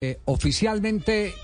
Eh, oficialmente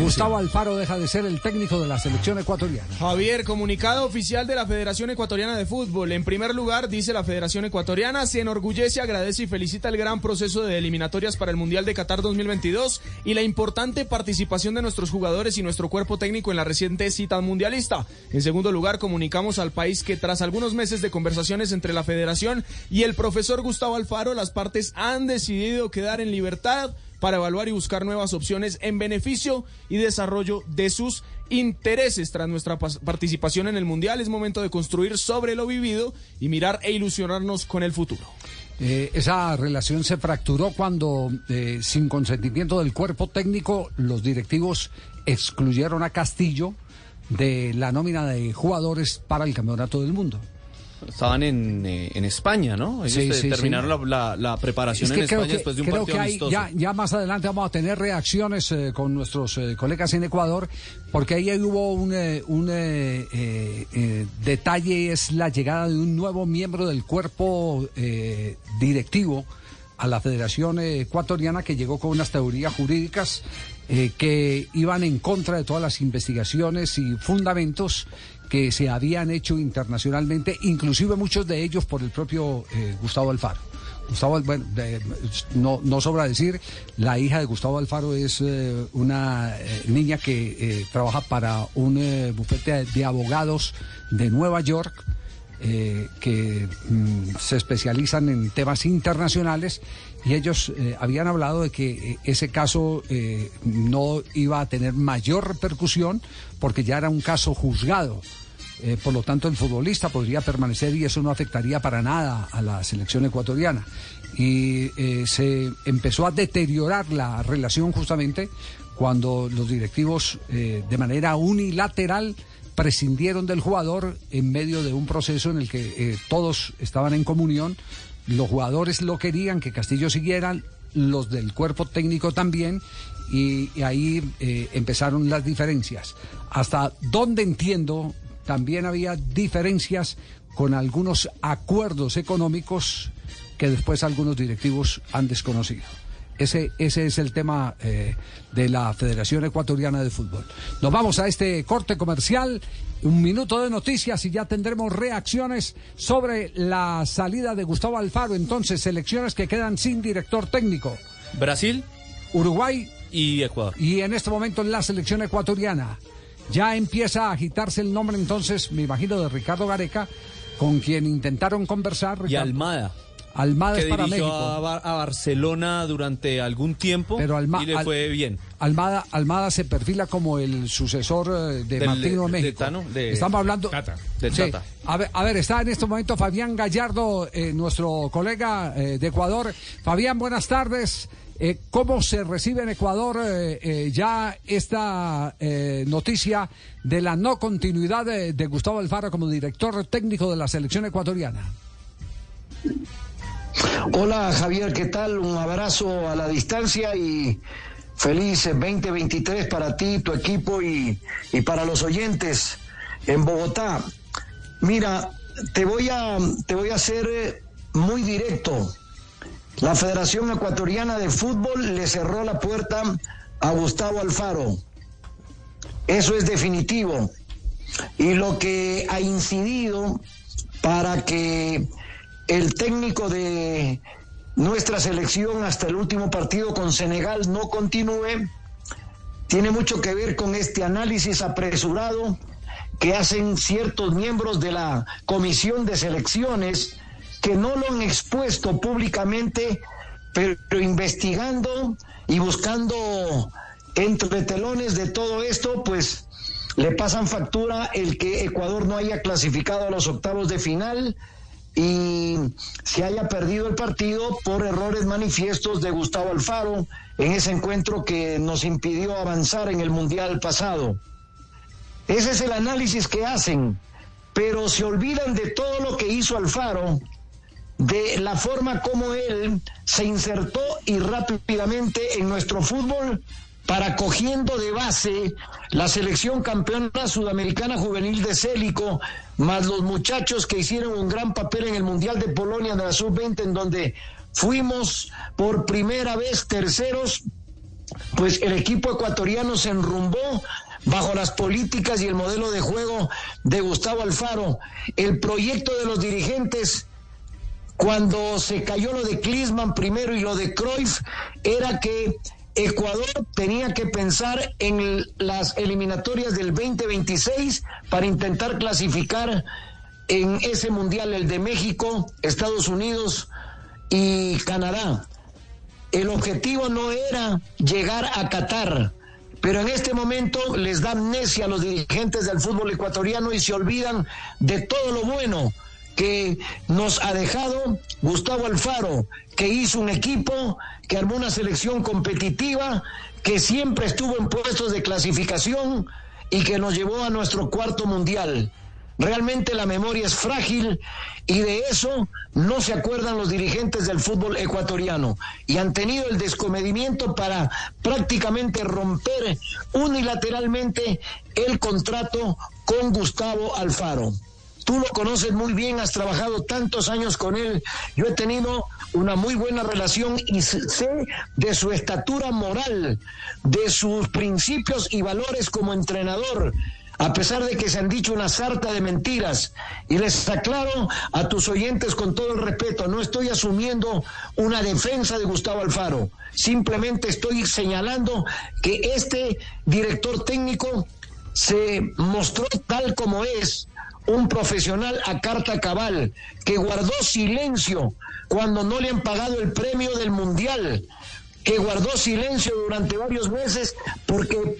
Gustavo Alfaro deja de ser el técnico de la selección ecuatoriana. Javier, comunicado oficial de la Federación Ecuatoriana de Fútbol. En primer lugar, dice la Federación Ecuatoriana, se enorgullece, agradece y felicita el gran proceso de eliminatorias para el Mundial de Qatar 2022 y la importante participación de nuestros jugadores y nuestro cuerpo técnico en la reciente cita mundialista. En segundo lugar, comunicamos al país que tras algunos meses de conversaciones entre la Federación y el profesor Gustavo Alfaro, las partes han decidido quedar en libertad para evaluar y buscar nuevas opciones en beneficio y desarrollo de sus intereses. Tras nuestra participación en el Mundial es momento de construir sobre lo vivido y mirar e ilusionarnos con el futuro. Eh, esa relación se fracturó cuando, eh, sin consentimiento del cuerpo técnico, los directivos excluyeron a Castillo de la nómina de jugadores para el Campeonato del Mundo. Estaban en, eh, en España, ¿no? Ellos terminaron La, la, preparación en España después de un partido que hay, ya, ya, más adelante vamos a tener reacciones eh, con nuestros eh, colegas en Ecuador, porque ahí hubo un, un detalle, es la llegada de un nuevo miembro del cuerpo directivo a la Federación Ecuatoriana que llegó con unas teorías jurídicas que iban en contra de todas las investigaciones y fundamentos que se habían hecho internacionalmente, inclusive muchos de ellos por el propio eh, Gustavo Alfaro. Gustavo, bueno, no, no sobra decir, la hija de Gustavo Alfaro es eh, una eh, niña que trabaja para un bufete de abogados de Nueva York. Que mm, se especializan en temas internacionales y ellos habían hablado de que ese caso no iba a tener mayor repercusión porque ya era un caso juzgado. Eh, por lo tanto, el futbolista podría permanecer y eso no afectaría para nada a la selección ecuatoriana. Y eh, se empezó a deteriorar la relación justamente cuando los directivos eh, de manera unilateral prescindieron del jugador en medio de un proceso en el que todos estaban en comunión. Los jugadores lo querían, que Castillo siguiera, los del cuerpo técnico también, y, y ahí empezaron las diferencias. Hasta donde entiendo, también había diferencias con algunos acuerdos económicos que después algunos directivos han desconocido. Ese, ese es el tema eh, de la Federación Ecuatoriana de Fútbol. Nos vamos a este corte comercial, un minuto de noticias y ya tendremos reacciones sobre la salida de Gustavo Alfaro. Entonces, selecciones que quedan sin director técnico. Brasil, Uruguay y Ecuador. Y en este momento la selección ecuatoriana. Ya empieza a agitarse el nombre entonces, me imagino, de Ricardo Gareca, con quien intentaron conversar. Y Almada. Almada es para México. A, a, Barcelona durante algún tiempo pero y le fue bien. Almada, Almada se perfila como el sucesor eh, de Martino de México. Estamos hablando de Tata. A, ver, a ver, está en este momento Fabián Gallardo, eh, nuestro colega eh, de Ecuador. Fabián, buenas tardes. Eh, ¿Cómo se recibe en Ecuador ya esta noticia de la no continuidad de, Gustavo Alfaro como director técnico de la selección ecuatoriana? Hola Javier, ¿qué tal? Un abrazo a la distancia y feliz 2023 para ti, tu equipo y, y para los oyentes en Bogotá. Mira, te voy a, te voy a hacer muy directo. La Federación Ecuatoriana de Fútbol le cerró la puerta a Gustavo Alfaro. Eso es definitivo. Y lo que ha incidido para que el técnico de nuestra selección hasta el último partido con Senegal no continúe, tiene mucho que ver con este análisis apresurado que hacen ciertos miembros de la comisión de selecciones que no lo han expuesto públicamente, pero investigando y buscando entre telones de todo esto, pues le pasan factura el que Ecuador no haya clasificado a los octavos de final y se haya perdido el partido por errores manifiestos de Gustavo Alfaro en ese encuentro que nos impidió avanzar en el Mundial pasado. Ese es el análisis que hacen, pero se olvidan de todo lo que hizo Alfaro de la forma como él se insertó y rápidamente en nuestro fútbol para cogiendo de base la selección campeona sudamericana juvenil de Célico, más los muchachos que hicieron un gran papel en el Mundial de Polonia de la Sub-20, en donde fuimos por primera vez terceros pues el equipo ecuatoriano se enrumbó bajo las políticas y el modelo de juego de Gustavo Alfaro. El proyecto de los dirigentes cuando se cayó lo de Klinsmann primero y lo de Cruyff era que Ecuador tenía que pensar en las eliminatorias del 2026 para intentar clasificar en ese mundial, el de México, Estados Unidos y Canadá. El objetivo no era llegar a Qatar, pero en este momento les da amnesia a los dirigentes del fútbol ecuatoriano y se olvidan de todo lo bueno que nos ha dejado Gustavo Alfaro, que hizo un equipo, que armó una selección competitiva, que siempre estuvo en puestos de clasificación y que nos llevó a nuestro cuarto mundial. Realmente la memoria es frágil y de eso no se acuerdan los dirigentes del fútbol ecuatoriano y han tenido el descomedimiento para prácticamente romper unilateralmente el contrato con Gustavo Alfaro. Tú lo conoces muy bien, has trabajado tantos años con él. Yo he tenido una muy buena relación y sé de su estatura moral, de sus principios y valores como entrenador a pesar de que se han dicho una sarta de mentiras. Y les aclaro a tus oyentes con todo el respeto, no estoy asumiendo una defensa de Gustavo Alfaro, simplemente estoy señalando que este director técnico se mostró tal como es, un profesional a carta cabal, que guardó silencio cuando no le han pagado el premio del Mundial, que guardó silencio durante varios meses porque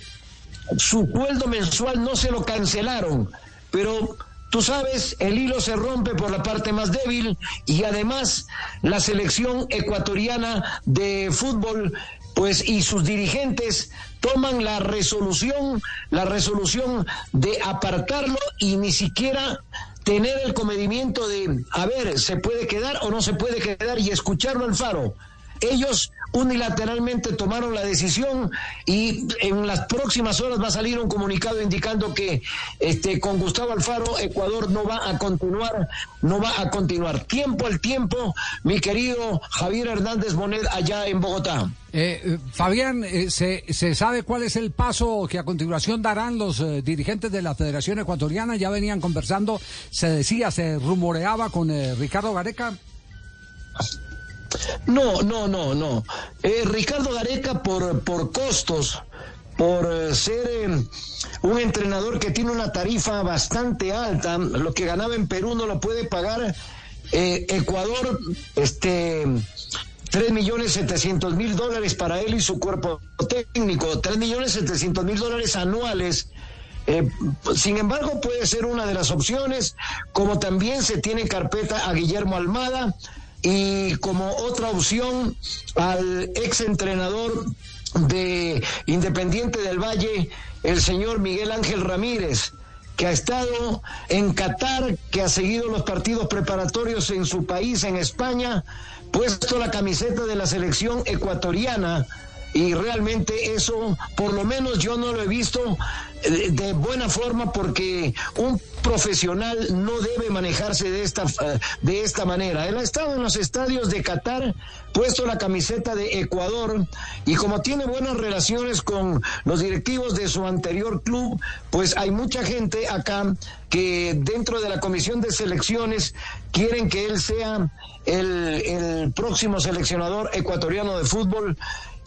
su sueldo mensual no se lo cancelaron, pero tú sabes, el hilo se rompe por la parte más débil y además la selección ecuatoriana de fútbol pues y sus dirigentes toman la resolución, la resolución de apartarlo y ni siquiera tener el comedimiento de, a ver, se puede quedar o no se puede quedar y escucharlo al faro. Ellos unilateralmente tomaron la decisión y en las próximas horas va a salir un comunicado indicando que este con Gustavo Alfaro Ecuador no va a continuar, no va a continuar. Tiempo al tiempo, mi querido Javier Hernández Bonet allá en Bogotá. Eh, eh Fabián, eh, ¿se, ¿se, sabe cuál es el paso que a continuación darán los eh, dirigentes de la Federación Ecuatoriana? Ya venían conversando, se decía, se rumoreaba con Ricardo Gareca. No, no, no, no. Eh, Ricardo Gareca por, por costos, por eh, ser eh, un entrenador que tiene una tarifa bastante alta, lo que ganaba en Perú no lo puede pagar Ecuador, este... 3 millones 700 mil dólares para él y su cuerpo técnico, 3 millones 700 mil dólares anuales. sin embargo, puede ser una de las opciones, como también se tiene carpeta a Guillermo Almada, y como otra opción al ex entrenador de Independiente del Valle, el señor Miguel Ángel Ramírez, que ha estado en Qatar, que ha seguido los partidos preparatorios en su país, en España, puesto la camiseta de la selección ecuatoriana. Y realmente eso, por lo menos yo no lo he visto eh, de, buena forma porque un profesional no debe manejarse de esta, eh, de esta manera. Él ha estado en los estadios de Qatar, puesto la camiseta de Ecuador y como tiene buenas relaciones con los directivos de su anterior club, pues hay mucha gente acá que dentro de la comisión de selecciones quieren que él sea el, el próximo seleccionador ecuatoriano de fútbol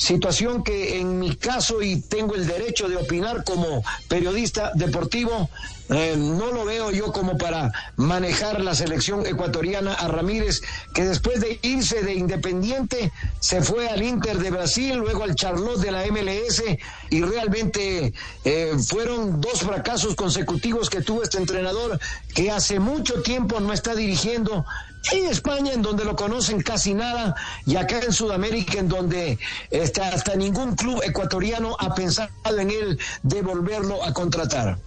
situación que en mi caso, y tengo el derecho de opinar como periodista deportivo, eh, no lo veo yo como para manejar la selección ecuatoriana a Ramírez, que después de irse de Independiente se fue al Inter de Brasil, luego al Charlotte de la MLS, y realmente eh, fueron dos fracasos consecutivos que tuvo este entrenador, que hace mucho tiempo no está dirigiendo en España, en donde lo conocen casi nada, y acá en Sudamérica, en donde este, hasta ningún club ecuatoriano ha pensado en él de volverlo a contratar.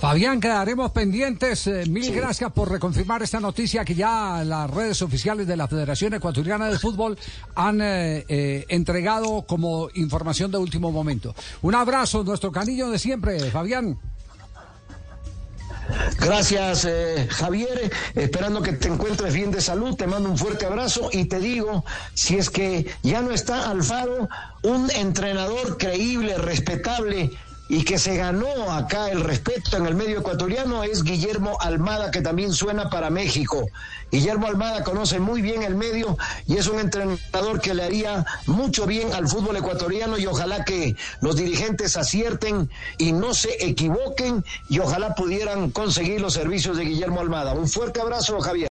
Fabián, quedaremos pendientes. Eh, mil gracias por reconfirmar esta noticia que ya las redes oficiales de la Federación Ecuatoriana de Fútbol han eh, eh, entregado como información de último momento. Un abrazo, nuestro canillo de siempre, Fabián. Gracias, eh, Javier. Esperando que te encuentres bien de salud. Te mando un fuerte abrazo y te digo, si es que ya no está Alfaro, un entrenador creíble, respetable y que se ganó acá el respeto en el medio ecuatoriano es Guillermo Almada, que también suena para México. Guillermo Almada conoce muy bien el medio y es un entrenador que le haría mucho bien al fútbol ecuatoriano y ojalá que los dirigentes acierten y no se equivoquen y ojalá pudieran conseguir los servicios de Guillermo Almada. Un fuerte abrazo, Javier.